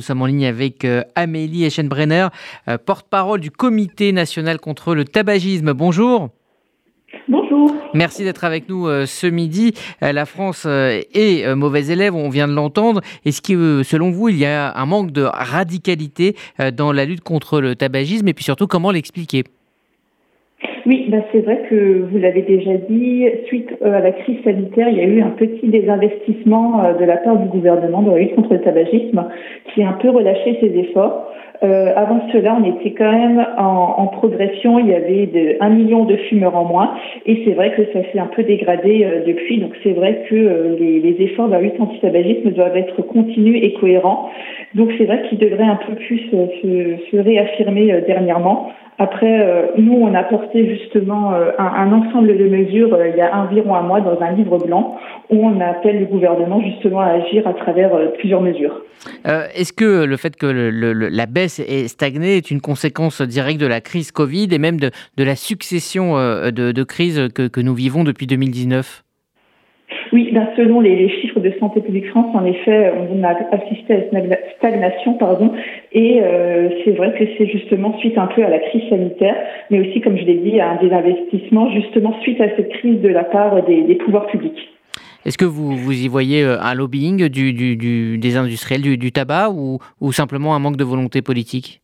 Nous sommes en ligne avec euh, Amélie Eschenbrenner, euh, porte-parole du Comité national contre le tabagisme. Bonjour. Bonjour. Merci d'être avec nous euh, ce midi. La France est mauvais élève, on vient de l'entendre. Est-ce que, selon vous, il y a un manque de radicalité dans la lutte contre le tabagisme? Et puis surtout, comment l'expliquer? Oui, bah c'est vrai que vous l'avez déjà dit, suite euh, à la crise sanitaire, il y a eu un petit désinvestissement euh, de la part du gouvernement dans la lutte contre le tabagisme qui a un peu relâché ses efforts. Euh, avant cela, on était quand même en, progression. Il y avait de, un million de fumeurs en moins, et c'est vrai que ça s'est un peu dégradé euh, depuis. Donc c'est vrai que les, efforts de la lutte anti-tabagisme doivent être continus et cohérents. Donc c'est vrai qu'ils devraient un peu plus se réaffirmer dernièrement. Après, euh, nous, on a porté justement euh, un, ensemble de mesures euh, il y a environ un mois dans un livre blanc où on appelle le gouvernement justement à agir à travers plusieurs mesures. Est-ce que le fait que la baisse est stagnée est une conséquence directe de la crise Covid et même de, la succession de, crises que, que nous vivons depuis 2019 oui, ben selon les, chiffres de Santé publique France, en effet, on a assisté à une stagnation, pardon, et euh, c'est vrai que c'est justement suite un peu à la crise sanitaire, mais aussi, comme je l'ai dit, à un désinvestissement justement suite à cette crise de la part des, pouvoirs publics. Est-ce que vous, vous y voyez euh, un lobbying des industriels du, tabac ou simplement un manque de volonté politique?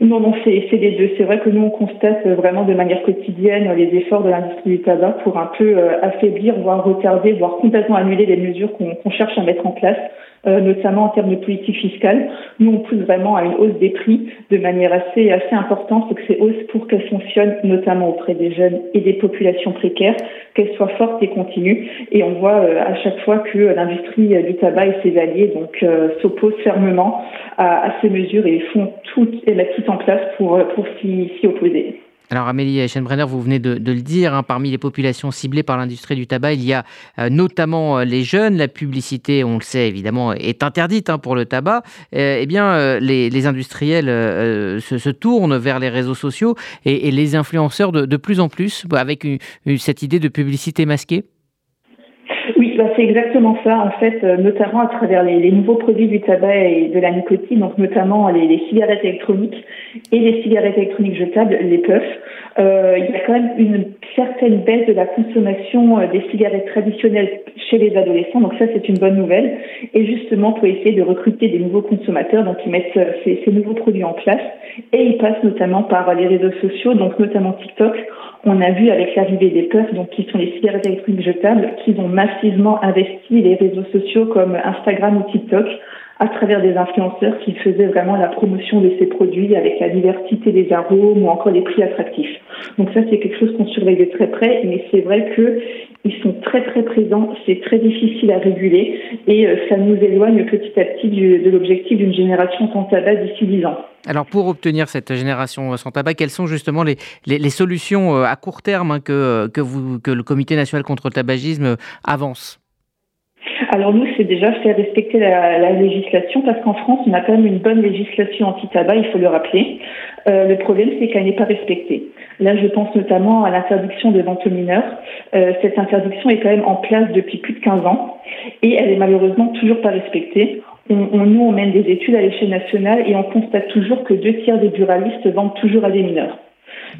Non, non, c'est les deux. C'est vrai que nous, on constate vraiment de manière quotidienne les efforts de l'industrie du tabac pour un peu euh, affaiblir, voire retarder, voire complètement annuler les mesures qu'on cherche à mettre en place euh, notamment en termes de politique fiscale. Nous, on pousse vraiment à une hausse des prix de manière assez, assez importante, c'est que ces hausses, pour qu'elles fonctionnent, notamment auprès des jeunes et des populations précaires, qu'elles soient fortes et continues. Et on voit euh, à chaque fois que l'industrie du tabac et ses alliés donc euh, s'opposent fermement à, ces mesures et font tout et mettent tout en place pour, pour s'y opposer. Alors Amélie Eschenbrenner, vous venez de, le dire, hein, parmi les populations ciblées par l'industrie du tabac, il y a euh, notamment euh, les jeunes. La publicité, on le sait évidemment, est interdite hein, pour le tabac. Euh, eh bien, les, industriels se, tournent vers les réseaux sociaux et, les influenceurs de, plus en plus, avec cette idée de publicité masquée. Oui, bah, c'est exactement ça. En fait, notamment à travers les, nouveaux produits du tabac et de la nicotine, donc notamment les, les cigarettes électroniques et les cigarettes électroniques jetables, les puffs. Euh, il y a quand même une certaine baisse de la consommation euh, des cigarettes traditionnelles chez les adolescents, donc ça c'est une bonne nouvelle. Et justement pour essayer de recruter des nouveaux consommateurs, donc ils mettent euh, ces, ces nouveaux produits en place et ils passent notamment par les réseaux sociaux, donc notamment TikTok. On a vu avec l'arrivée des puffs, donc qui sont les cigarettes électroniques jetables, qu'ils ont massivement investi les réseaux sociaux comme Instagram ou TikTok à travers des influenceurs qui faisaient vraiment la promotion de ces produits avec la diversité des arômes ou encore les prix attractifs. Donc ça, c'est quelque chose qu'on surveille de très près, mais c'est vrai que ils sont très très présents, c'est très difficile à réguler. Et euh, ça nous éloigne petit à petit de l'objectif d'une génération sans tabac d'ici 10 ans. Alors pour obtenir cette génération sans tabac, quelles sont justement les, les, solutions euh, à court terme hein, que, que, vous, que le Comité national contre le tabagisme avance? Alors nous, c'est déjà faire respecter la, législation parce qu'en France, on a quand même une bonne législation anti-tabac, il faut le rappeler. Euh, le problème, c'est qu'elle n'est pas respectée. Là, je pense notamment à l'interdiction de vente aux mineurs. Euh, cette interdiction est quand même en place depuis plus de 15 ans et elle est malheureusement toujours pas respectée. On, nous, on mène des études à l'échelle nationale et on constate toujours que deux tiers des buralistes vendent toujours à des mineurs.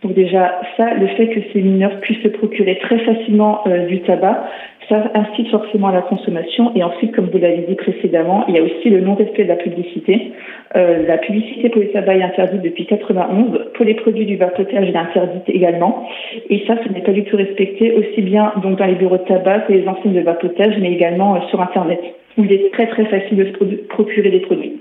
Donc déjà, ça, le fait que ces mineurs puissent se procurer très facilement euh, du tabac, ça incite forcément à la consommation. Et ensuite, comme vous l'avez dit précédemment, il y a aussi le non-respect de la publicité. Euh, la publicité pour les tabac est interdite depuis 91. Pour les produits du vapotage, elle est interdite également. Et ça, ce n'est pas du tout respecté, aussi bien donc dans les bureaux de tabac que les enseignes de vapotage, mais également euh, sur Internet, où il est très très facile de se procurer des produits.